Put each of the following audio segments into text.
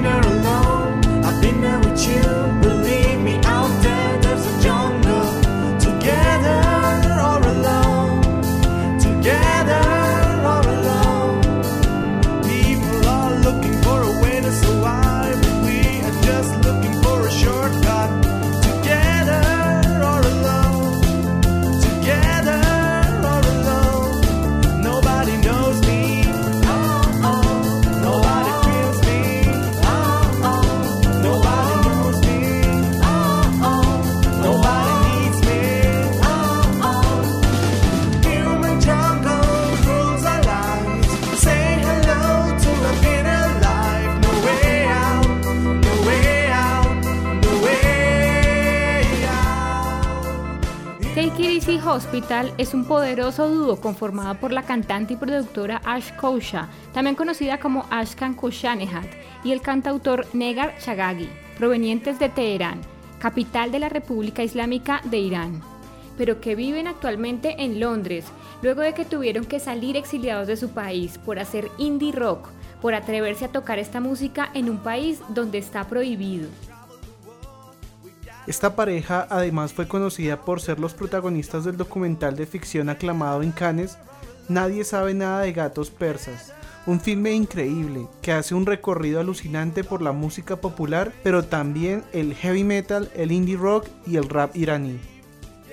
ignorant. Easy Hospital es un poderoso dúo conformado por la cantante y productora Ash Kousha, también conocida como Ashkan Kushanehat, y el cantautor Negar Chagagi, provenientes de Teherán, capital de la República Islámica de Irán, pero que viven actualmente en Londres, luego de que tuvieron que salir exiliados de su país por hacer indie rock, por atreverse a tocar esta música en un país donde está prohibido. Esta pareja además fue conocida por ser los protagonistas del documental de ficción aclamado en Cannes Nadie sabe nada de gatos persas, un filme increíble que hace un recorrido alucinante por la música popular, pero también el heavy metal, el indie rock y el rap iraní.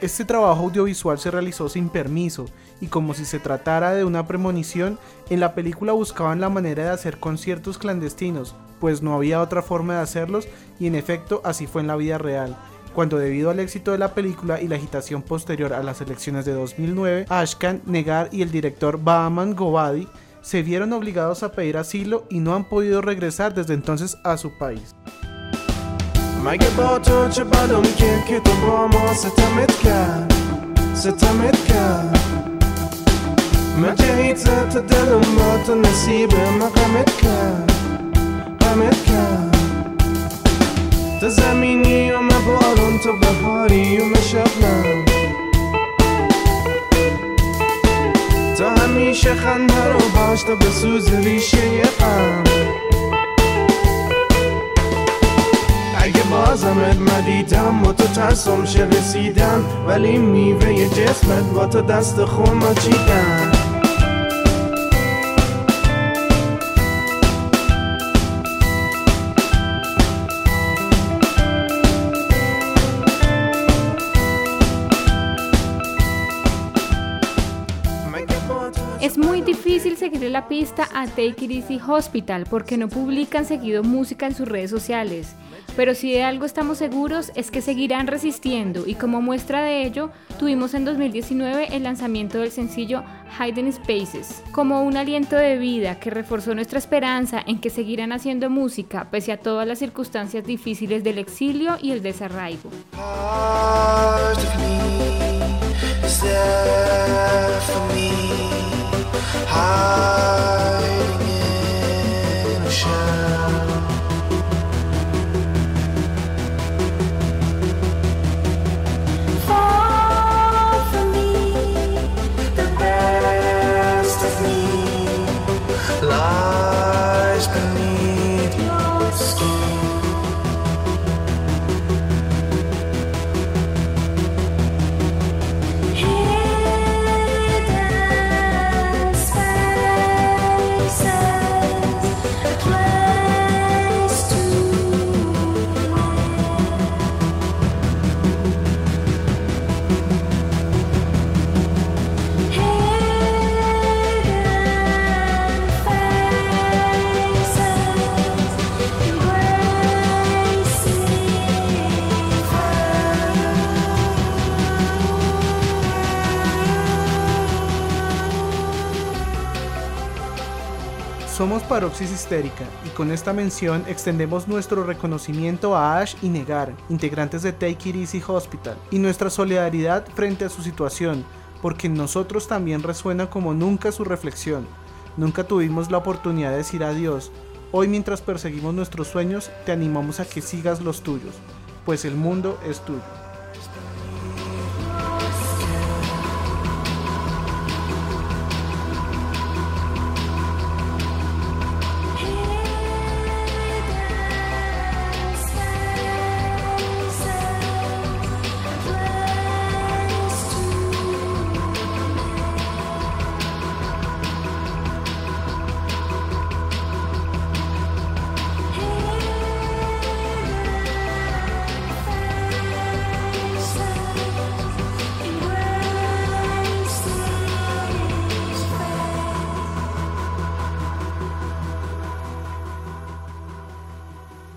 Este trabajo audiovisual se realizó sin permiso y como si se tratara de una premonición, en la película buscaban la manera de hacer conciertos clandestinos, pues no había otra forma de hacerlos y en efecto así fue en la vida real. Cuando debido al éxito de la película y la agitación posterior a las elecciones de 2009, Ashkan, Negar y el director Bahaman Gobadi se vieron obligados a pedir asilo y no han podido regresar desde entonces a su país. تا زمینی و بارون تو بهاری و شبنم تا همیشه خنده رو باش تا بسوز ریشه غم. اگه بازمت ندیدم و تو ترسم شه رسیدن ولی میوه جسمت با تو دست خون چیدن Es muy difícil seguirle la pista a Take It Easy Hospital porque no publican seguido música en sus redes sociales. Pero si de algo estamos seguros es que seguirán resistiendo y como muestra de ello tuvimos en 2019 el lanzamiento del sencillo Hidden Spaces como un aliento de vida que reforzó nuestra esperanza en que seguirán haciendo música pese a todas las circunstancias difíciles del exilio y el desarraigo. hiding Somos Paroxis Histérica y con esta mención extendemos nuestro reconocimiento a Ash y Negar, integrantes de Take It Easy Hospital, y nuestra solidaridad frente a su situación, porque en nosotros también resuena como nunca su reflexión. Nunca tuvimos la oportunidad de decir adiós. Hoy mientras perseguimos nuestros sueños, te animamos a que sigas los tuyos, pues el mundo es tuyo.